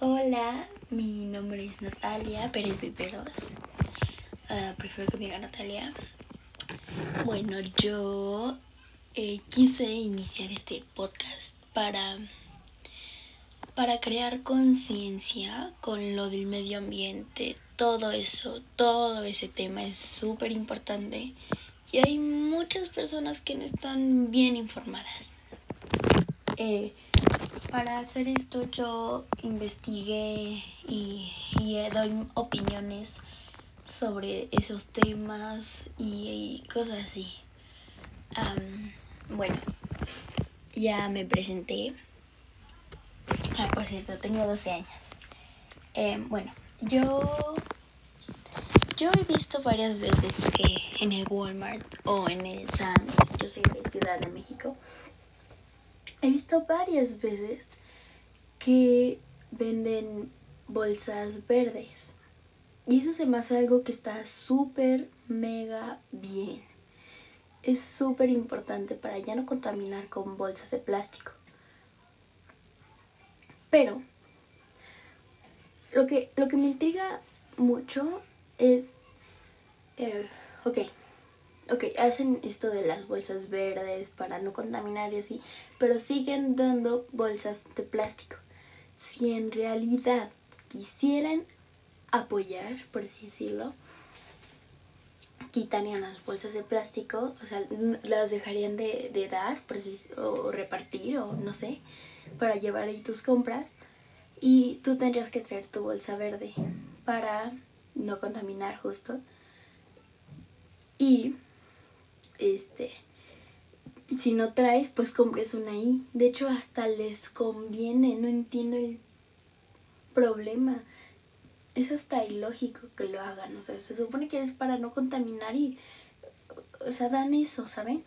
Hola, mi nombre es Natalia Pérez Piperos. Ah, prefiero que me diga Natalia. Bueno, yo eh, quise iniciar este podcast para, para crear conciencia con lo del medio ambiente. Todo eso, todo ese tema es súper importante y hay muchas personas que no están bien informadas. Eh, para hacer esto yo investigué y, doy opiniones sobre esos temas y, cosas así. bueno, ya me presenté. Ah, por cierto, tengo 12 años. Em, bueno, yo yo he visto varias veces que en el Walmart o en el Sam's, yo soy de Ciudad de México, He visto varias veces que venden bolsas verdes. Y eso se me hace algo que está súper, mega bien. Es súper importante para ya no contaminar con bolsas de plástico. Pero lo que, lo que me intriga mucho es... Eh, ok, ok, hacen esto de las bolsas verdes para no contaminar y así, pero siguen dando bolsas de plástico. Si en realidad quisieran apoyar, por así decirlo, quitarían las bolsas de plástico, o sea, las dejarían de, dar por o repartir o no sé, para llevar ahí tus compras y tú tendrías que traer tu bolsa verde para no contaminar justo. Y este, si no traes, pues compres una ahí. De hecho, hasta les conviene, no entiendo el problema. Es hasta ilógico que lo hagan, o sea, se supone que es para no contaminar y, o sea, dan eso, ¿saben?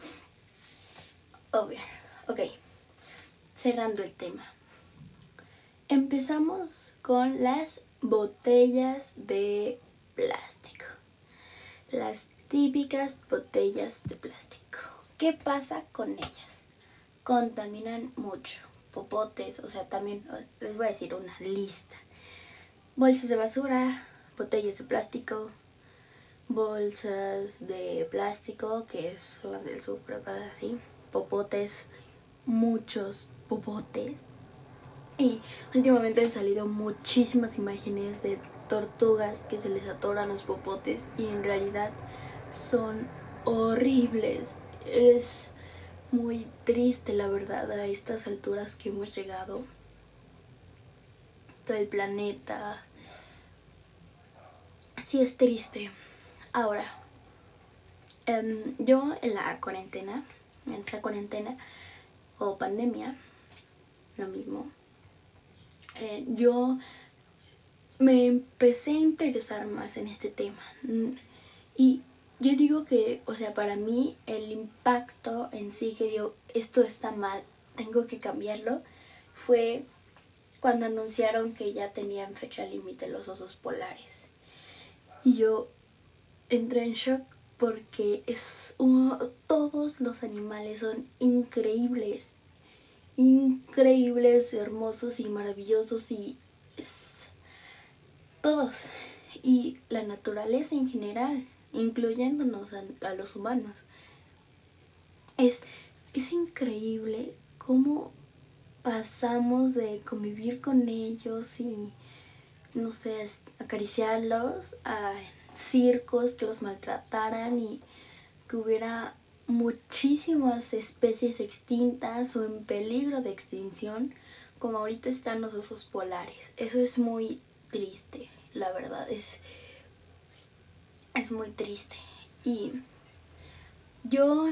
Obvio, ok, cerrando el tema. Empezamos con las botellas de plástico. Las típicas botellas de plástico. ¿Qué pasa con ellas? Contaminan mucho. Popotes, o sea, también les voy a decir una lista. Bolsas de basura, botellas de plástico, bolsas de plástico, que es las del sur, pero cosas así. Popotes, muchos popotes. Y últimamente han salido muchísimas imágenes de tortugas que se les atoran los popotes y en realidad son horribles. Es muy triste, la verdad, a estas alturas que hemos llegado. Todo el planeta. Sí, es triste. Ahora, em, yo en la cuarentena, en esta cuarentena o pandemia, lo mismo, eh, yo me empecé a interesar más en este tema. Y yo digo que, o sea, para mí el impacto en sí que digo, esto está mal, tengo que cambiarlo, fue cuando anunciaron que ya tenían fecha límite los osos polares. Y yo entré en shock porque es uno, todos los animales son increíbles, increíbles, hermosos y maravillosos y es, todos. Y la naturaleza en general incluyéndonos a, los humanos. Es, es increíble cómo pasamos de convivir con ellos y, no sé, acariciarlos a circos que los maltrataran y que hubiera muchísimas especies extintas o en peligro de extinción como ahorita están los osos polares. Eso es muy triste, la verdad. Es, muy triste. Y yo,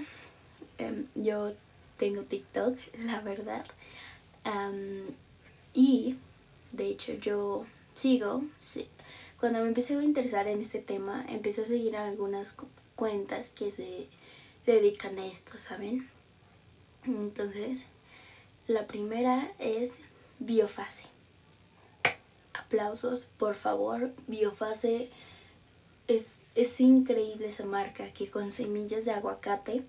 em, yo tengo TikTok, la verdad. y de hecho yo sigo, cuando me empecé a interesar en este tema, empecé a seguir algunas cuentas que se dedican a esto, ¿saben? Entonces, la primera es Biofase. Aplausos, por favor. Biofase es es increíble esa marca que con semillas de aguacate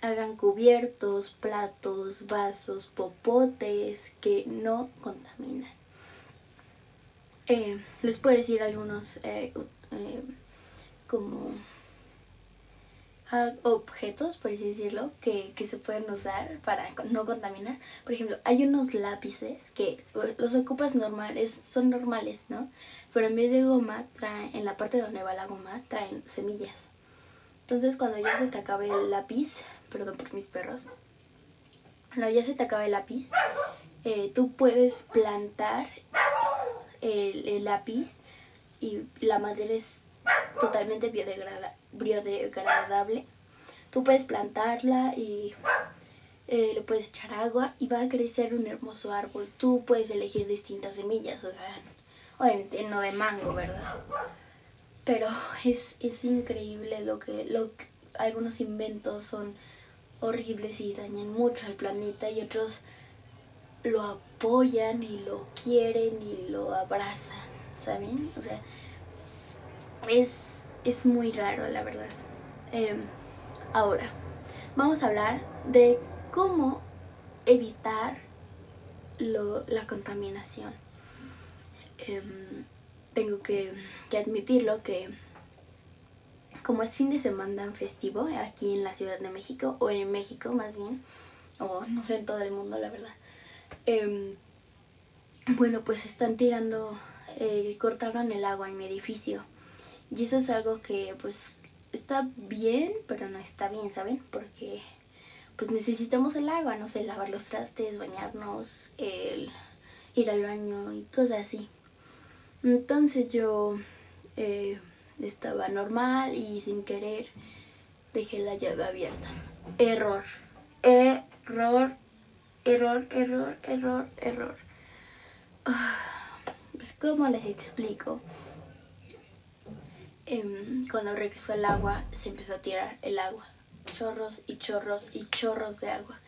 hagan cubiertos, platos, vasos, popotes que no contaminan. eh, les puedo decir algunos eh, eh, como objetos, por así decirlo, que, que, se pueden usar para no contaminar. Por ejemplo, hay unos lápices que los ocupas normales, son normales, ¿no? Pero en vez de goma, traen, en la parte donde va la goma, traen semillas. Entonces cuando ya se te acabe el lápiz, perdón por mis perros, cuando ya se te acabe el lápiz, tú puedes plantar el, lápiz y la madera es totalmente biodegradable. Tú puedes plantarla y eh, le puedes echar agua y va a crecer un hermoso árbol. Tú puedes elegir distintas semillas, o sea, obviamente no de mango, ¿verdad? Pero es, es increíble lo que, lo algunos inventos son horribles y dañan mucho al planeta y otros lo apoyan y lo quieren y lo abrazan, ¿saben? O sea, es, muy raro, la verdad. Em, ahora, vamos a hablar de cómo evitar la contaminación. Em, tengo que, que admitirlo que como es fin de semana festivo aquí en la Ciudad de México, o en México más bien, o no sé en todo el mundo la verdad, Em, bueno, pues están tirando, eh, cortaron el agua en mi edificio. Y eso es algo que pues está bien, pero no está bien, ¿saben? Porque pues necesitamos el agua, no sé, lavar los trastes, bañarnos, el, ir al baño y cosas así. Entonces yo eh, estaba normal y sin querer dejé la llave abierta. Error. Error error, error, error, error. Ah, pues, ¿cómo les explico? Em, cuando regresó el agua, se empezó a tirar el agua. Chorros y chorros y chorros de agua.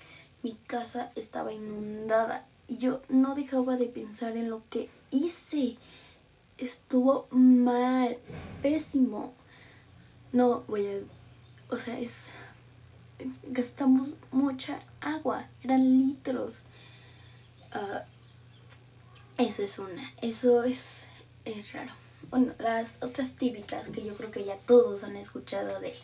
Mi casa estaba inundada y yo no dejaba de pensar en lo que hice. Estuvo mal, pésimo. No voy a... O sea, es gastamos mucha agua, eran litros. Ah, eso es una, eso es, es raro. Bueno, las otras típicas que yo creo que ya todos han escuchado de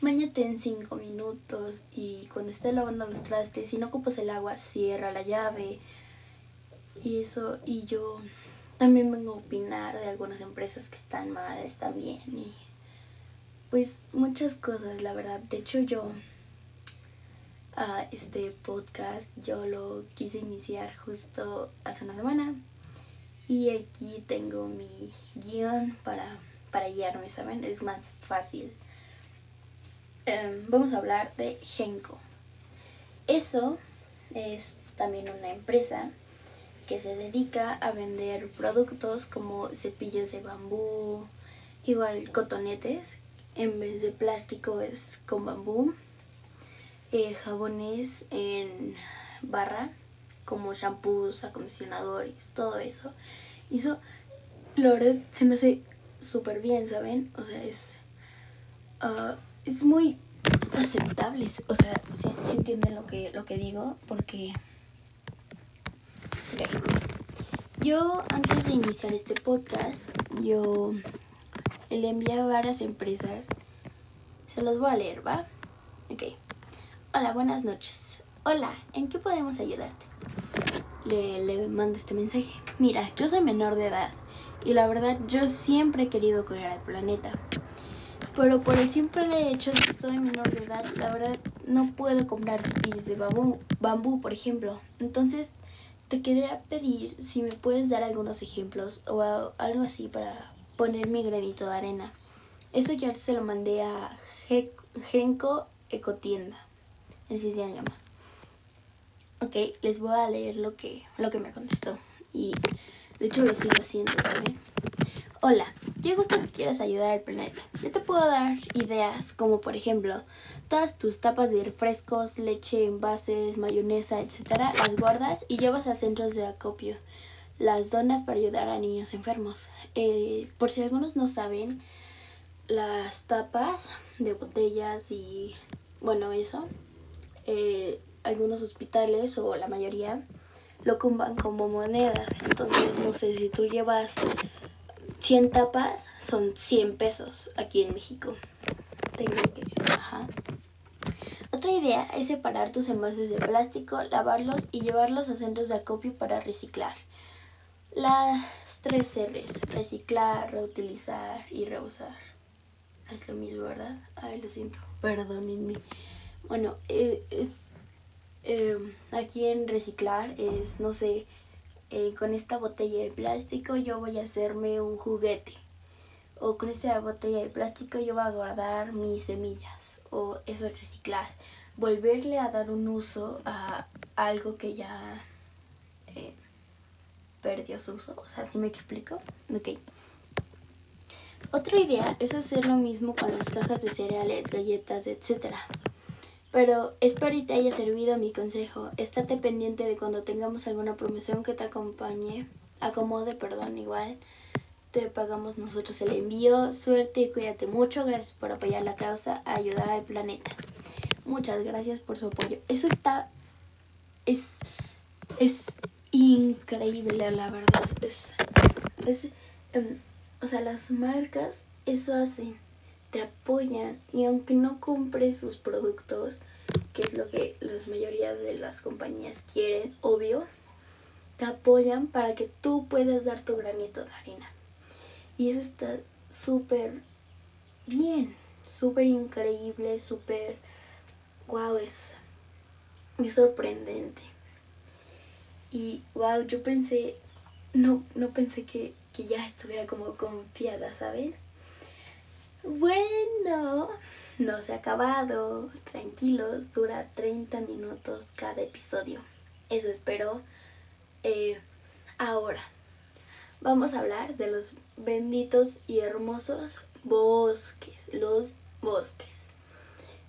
bañate en 5 minutos y cuando estés lavando los trastes, si no ocupas el agua, cierra la llave. Y eso, y yo también vengo a opinar de algunas empresas que están mal, están bien y pues muchas cosas, la verdad. De hecho yo a este podcast. Yo lo quise iniciar justo hace una semana. Y aquí tengo mi guion para, para guiarme, ¿saben? Es más fácil. Em, vamos a hablar de Genko. Eso es también una empresa que se dedica a vender productos como cepillos de bambú, igual cotonetes, en vez de plástico es con bambú eh, jabones en barra, como shampoos, acondicionadores, todo eso. Y eso, la verdad, se me hace súper bien, ¿saben? O sea, es, uh, es muy aceptable. O sea, si entienden lo que, lo que digo, porque... Yo, antes de iniciar este podcast, yo le envié a varias empresas. Se los voy a leer, ¿va? Ok. Hola, buenas noches. Hola, ¿en qué podemos ayudarte? Le, le mando este mensaje. Mira, yo soy menor de edad y la verdad yo siempre he querido cuidar al planeta. Pero por el simple hecho de que soy menor de edad, la verdad no puedo comprar cepillos de bambú, bambú, por ejemplo. Entonces te quería pedir si me puedes dar algunos ejemplos o algo así para poner mi granito de arena. Eso ya se lo mandé a Genco Ecotienda así se llama. Ok, les voy a leer lo que, lo que me contestó. Y de hecho lo sigo haciendo también. Hola, qué gusto que quieras ayudar al planeta. Yo te puedo dar ideas como por ejemplo, todas tus tapas de refrescos, leche, envases, mayonesa, etcétera, las guardas y llevas a centros de acopio. Las donas para ayudar a niños enfermos. Eh, por si algunos no saben, las tapas de botellas y bueno, eso eh, algunos hospitales o la mayoría lo ocupan como moneda. Entonces, no sé, si tú llevas 100 tapas, son 100 pesos aquí en México. Tengo que... Ajá. Otra idea es separar tus envases de plástico, lavarlos y llevarlos a centros de acopio para reciclar. Las tres R's, reciclar, reutilizar y reusar. Es lo mismo, ¿verdad? Ay, lo siento, perdónenme. Bueno, eh, es, em, aquí en reciclar es, no sé, eh, con esta botella de plástico yo voy a hacerme un juguete. O con esta botella de plástico yo voy a guardar mis semillas. O eso es reciclar. Volverle a dar un uso a algo que ya eh, perdió su uso. O sea, si me explico? Ok. Otra idea es hacer lo mismo con las cajas de cereales, galletas, etc. Pero espero y te haya servido mi consejo. Estate pendiente de cuando tengamos alguna promoción que te acompañe, acomode, perdón, igual. Te pagamos nosotros el envío. Suerte y cuídate mucho. Gracias por apoyar la causa, ayudar al planeta. Muchas gracias por su apoyo. Eso está. Es. Es increíble, la verdad. Es. es em, o sea, las marcas eso hacen, te apoyan y aunque no compres sus productos, que es lo que las mayorías de las compañías quieren, obvio, te apoyan para que tú puedas dar tu granito de arena. Y eso está súper bien, súper increíble, súper, wow, es, es sorprendente. Y wow, yo pensé, no, no pensé que que ya estuviera como confiada, ¿saben? Bueno, no se ha acabado. Tranquilos, dura 30 minutos cada episodio. Eso espero. Eh, ahora, vamos a hablar de los benditos y hermosos bosques. Los bosques.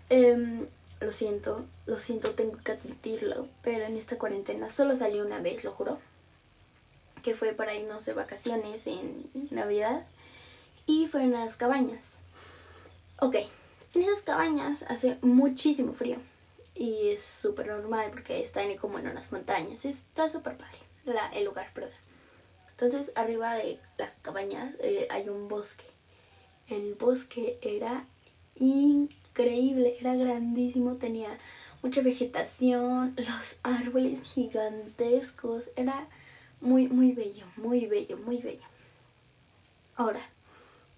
Em, lo siento, lo siento, tengo que admitirlo, pero en esta cuarentena solo salió una vez, lo juro que fue para irnos de vacaciones en Navidad y fueron a las cabañas. Ok, en esas cabañas hace muchísimo frío y es súper normal porque están como en unas montañas. Está súper padre el lugar, perdón. Entonces arriba de las cabañas eh, hay un bosque. El bosque era increíble, era grandísimo, tenía mucha vegetación, los árboles gigantescos, era muy, muy bello, muy bello, muy bello. Ahora,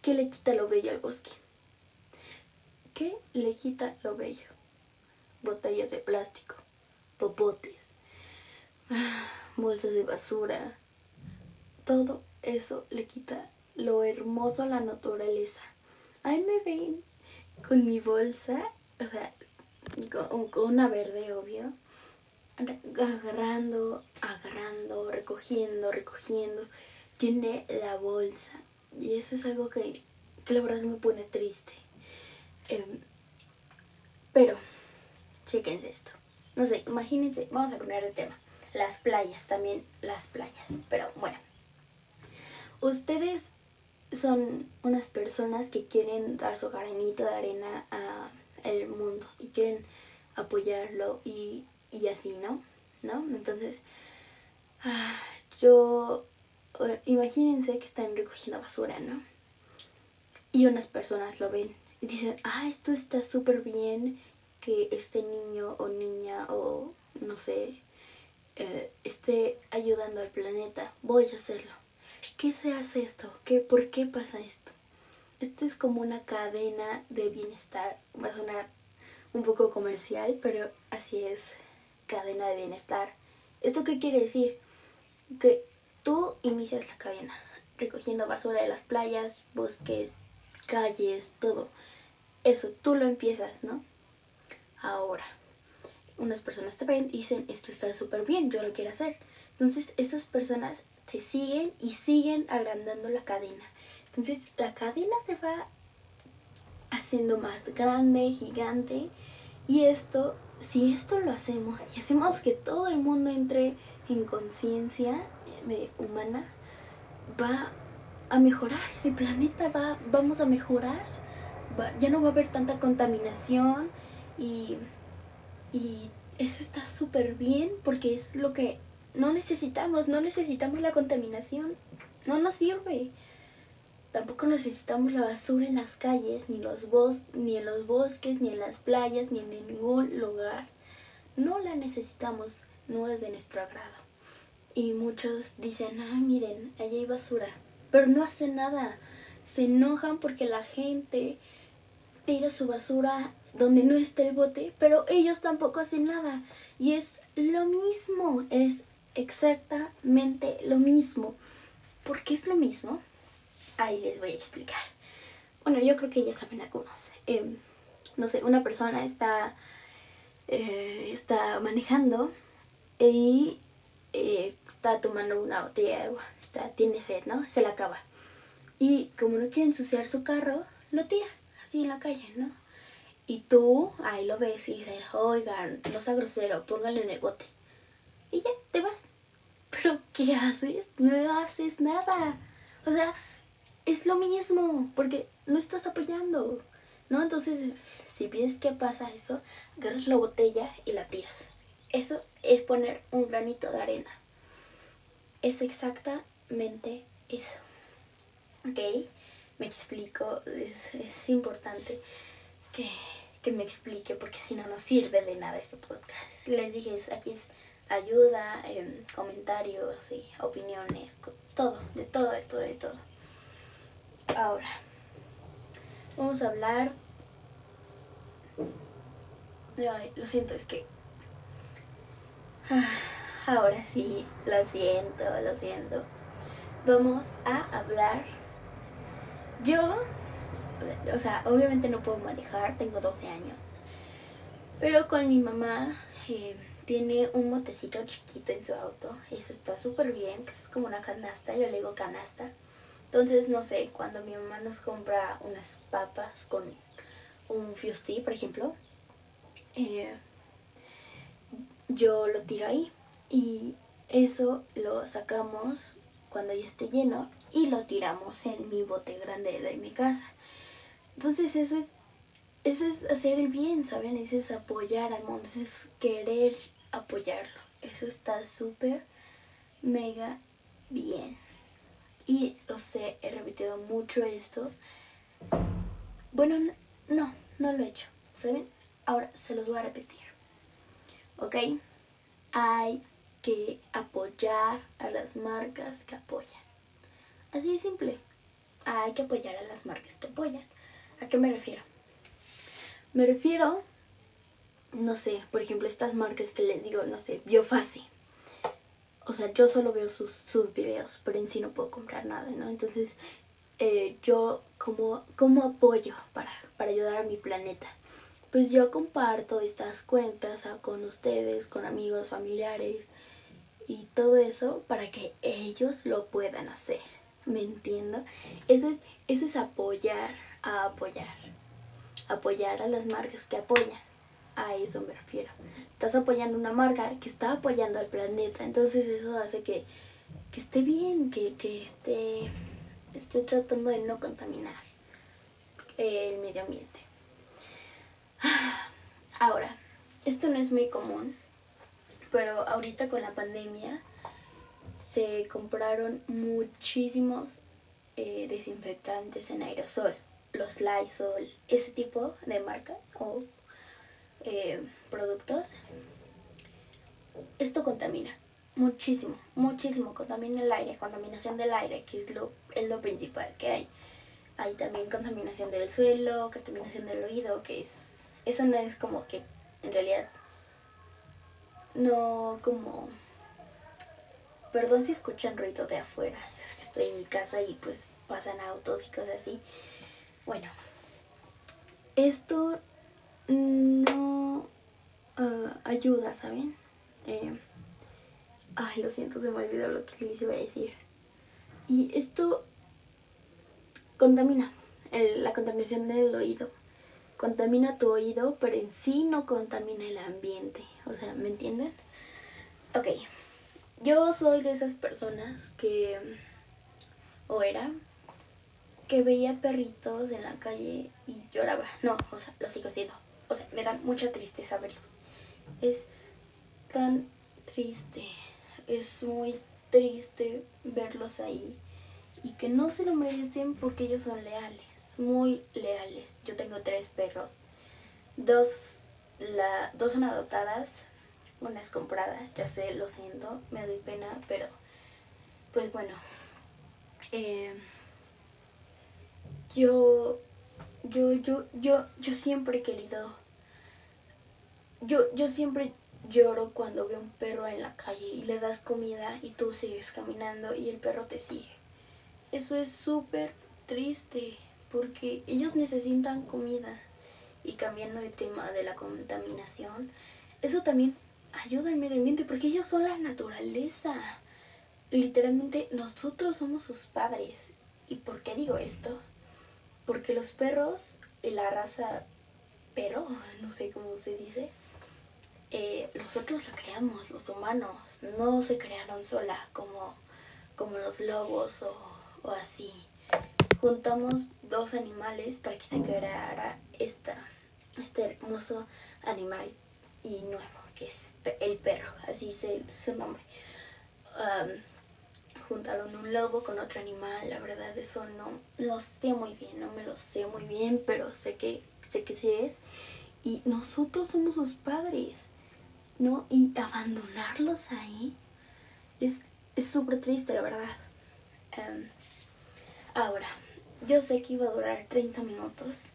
¿qué le quita lo bello al bosque? ¿Qué le quita lo bello? Botellas de plástico, popotes, bolsas de basura. Todo eso le quita lo hermoso a la naturaleza. Ahí me ven con mi bolsa, o sea, con, con una verde, obvio agarrando, agarrando, recogiendo, recogiendo. Tiene la bolsa. Y eso es algo que, que la verdad me pone triste. Em, pero, chequense esto. No sé, imagínense, vamos a cambiar de tema. Las playas, también las playas. Pero bueno. Ustedes son unas personas que quieren dar su granito de arena al mundo y quieren apoyarlo y y así, ¿no? ¿No? Entonces, ah, yo, imagínense que están recogiendo basura, ¿no? Y unas personas lo ven y dicen, ah, esto está súper bien que este niño o niña o no sé, eh, esté ayudando al planeta, voy a hacerlo. ¿Qué se hace esto? ¿Qué, ¿Por qué pasa esto? Esto es como una cadena de bienestar. Va a sonar un poco comercial, pero así es cadena de bienestar. ¿Esto qué quiere decir? Que tú inicias la cadena recogiendo basura de las playas, bosques, calles, todo. Eso, tú lo empiezas, ¿no? Ahora, unas personas te ven y dicen, esto está súper bien, yo lo quiero hacer. Entonces, esas personas te siguen y siguen agrandando la cadena. Entonces, la cadena se va haciendo más grande, gigante, y esto si esto lo hacemos y hacemos que todo el mundo entre en conciencia humana, va a mejorar, el planeta va, vamos a mejorar, ya no va a haber tanta contaminación y, y eso está súper bien porque es lo que no necesitamos, no necesitamos la contaminación, no nos sirve. Tampoco necesitamos la basura en las calles, ni, los bos ni en los bosques, ni en las playas, ni en ningún lugar. No la necesitamos, no es de nuestro agrado. Y muchos dicen, ah, miren, allá hay basura. Pero no hacen nada. Se enojan porque la gente tira su basura donde no está el bote, pero ellos tampoco hacen nada. Y es lo mismo, es exactamente lo mismo. ¿Por qué es lo mismo? Ahí les voy a explicar. Bueno, yo creo que ya saben algunos. Eh, no sé, una persona está, eh, está manejando y eh, está tomando una botella de agua. Está, tiene sed, ¿no? Se la acaba. Y como no quiere ensuciar su carro, lo tira así en la calle, ¿no? Y tú ahí lo ves y dices, oigan, no sea grosero, póngalo en el bote. Y ya, te vas. Pero ¿qué haces? No haces nada. O sea, es lo mismo, porque no estás apoyando, ¿no? Entonces, si ves que pasa eso, agarras la botella y la tiras. Eso es poner un granito de arena. Es exactamente eso. ¿Ok? Me explico, es, es importante que, que, me explique porque si no, no sirve de nada este podcast. Les dije, aquí es ayuda, eh, comentarios y opiniones, todo, de todo, de todo, de todo. Ahora, vamos a hablar... Lo siento, es que... Ahora sí, lo siento, lo siento. Vamos a hablar... Yo, o sea, obviamente no puedo manejar, tengo 12 años. Pero con mi mamá eh, tiene un botecito chiquito en su auto. Eso está súper bien, que es como una canasta, yo le digo canasta entonces, no sé, cuando mi mamá nos compra unas papas con un fusti, por ejemplo, eh, yo lo tiro ahí y eso lo sacamos cuando ya esté lleno y lo tiramos en mi bote grande de mi casa. Entonces eso es, eso es hacer el bien, ¿saben? Eso es apoyar al mundo, eso es querer apoyarlo. Eso está súper, mega bien. Y lo sé, he repetido mucho esto. Bueno, no, no lo he hecho. ¿Saben? Ahora se los voy a repetir. ¿Ok? Hay que apoyar a las marcas que apoyan. Así de simple. Hay que apoyar a las marcas que apoyan. ¿A qué me refiero? Me refiero, no sé, por ejemplo, estas marcas que les digo, no sé, Biofase o sea, yo solo veo sus, sus videos, pero en sí no puedo comprar nada, ¿no? Entonces, eh, yo como, como apoyo para, para ayudar a mi planeta, pues yo comparto estas cuentas con ustedes, con amigos, familiares y todo eso para que ellos lo puedan hacer. ¿Me entiendo? Eso es, eso es apoyar a apoyar. Apoyar a las marcas que apoyan. A eso me refiero. Estás apoyando una marca que está apoyando al planeta. Entonces eso hace que, esté bien, que, esté, esté tratando de no contaminar el medio ambiente. Ahora, esto no es muy común, pero ahorita con la pandemia se compraron muchísimos eh, desinfectantes en aerosol, los Lysol, ese tipo de marcas o eh, productos, esto contamina muchísimo, muchísimo, contamina el aire, contaminación del aire, que es lo, es lo principal que hay. Hay también contaminación del suelo, contaminación del oído, que es, eso no es como que en realidad, no como, perdón si escuchan ruido de afuera, es que estoy en mi casa y pues pasan autos y cosas así. Bueno, esto no ah, ayuda, ¿saben? Eh, ay, lo siento, se me olvidó lo que les iba a decir. Y esto contamina, la contaminación del oído. Contamina tu oído, pero en sí no contamina el ambiente. O sea, ¿me entienden? Ok, yo soy de esas personas que, o era, que veía perritos en la calle y lloraba. No, o sea, lo sigo haciendo o sea, me dan mucha tristeza verlos. Es tan triste. es muy triste verlos ahí y que no se lo merecen porque ellos son leales, muy leales. Yo tengo tres perros, dos, la, dos son adoptadas, una es comprada, ya sé, lo siento, me doy pena, pero pues bueno, eh, yo, yo, yo, yo, yo siempre he querido, yo, yo siempre lloro cuando veo un perro en la calle y le das comida y tú sigues caminando y el perro te sigue. Eso es súper triste porque ellos necesitan comida. Y cambiando de tema de la contaminación, eso también ayuda al medio ambiente porque ellos son la naturaleza. Literalmente nosotros somos sus padres. ¿Y por qué digo esto? Porque los perros y la raza pero, no sé cómo se dice, eh, nosotros la creamos, los humanos, no se crearon sola como, como los lobos o, o así. Juntamos dos animales para que se creara esta, este hermoso animal y nuevo, que es el perro, así es su nombre. juntaron un lobo con otro animal, la verdad eso no lo sé muy bien, no me lo sé muy bien, pero sé que sé que sí es. Y nosotros somos sus padres. ¿no? Y abandonarlos ahí es súper triste, la verdad. Ahora, yo sé que iba a durar 30 minutos,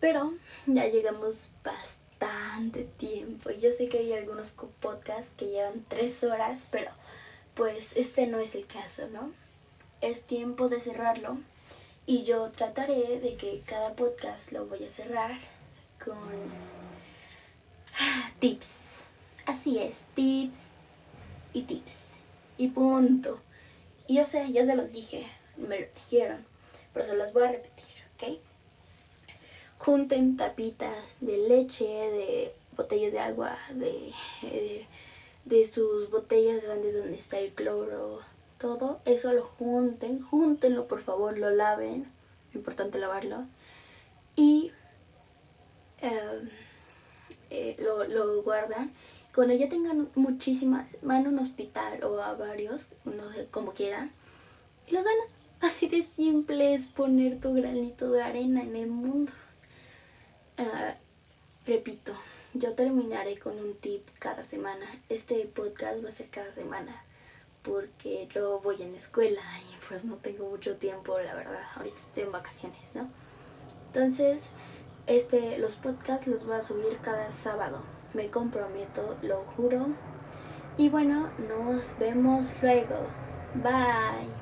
pero ya llegamos bastante tiempo. Yo sé que hay algunos podcasts que llevan 3 horas, pero pues este no es el caso, ¿no? Es tiempo de cerrarlo y yo trataré de que cada podcast lo voy a cerrar con tips Así es, tips y tips. Y punto. Y yo sé, ya se los dije, me lo dijeron, pero se los voy a repetir, ¿ok? Junten tapitas de leche, de botellas de agua, de, de, sus botellas grandes donde está el cloro, todo eso lo junten, júntenlo por favor, lo laven, importante lavarlo, y em, eh, lo, lo guardan cuando ya tengan muchísimas, van a un hospital o a varios, no sé, como quieran, y los dan. Así de simple es poner tu granito de arena en el mundo. Ah, repito, yo terminaré con un tip cada semana. Este podcast va a ser cada semana porque yo voy en la escuela y pues no tengo mucho tiempo, la verdad. Ahorita estoy en vacaciones, ¿no? Entonces, este, los podcasts los voy a subir cada sábado me comprometo, lo juro. Y bueno, nos vemos luego. Bye.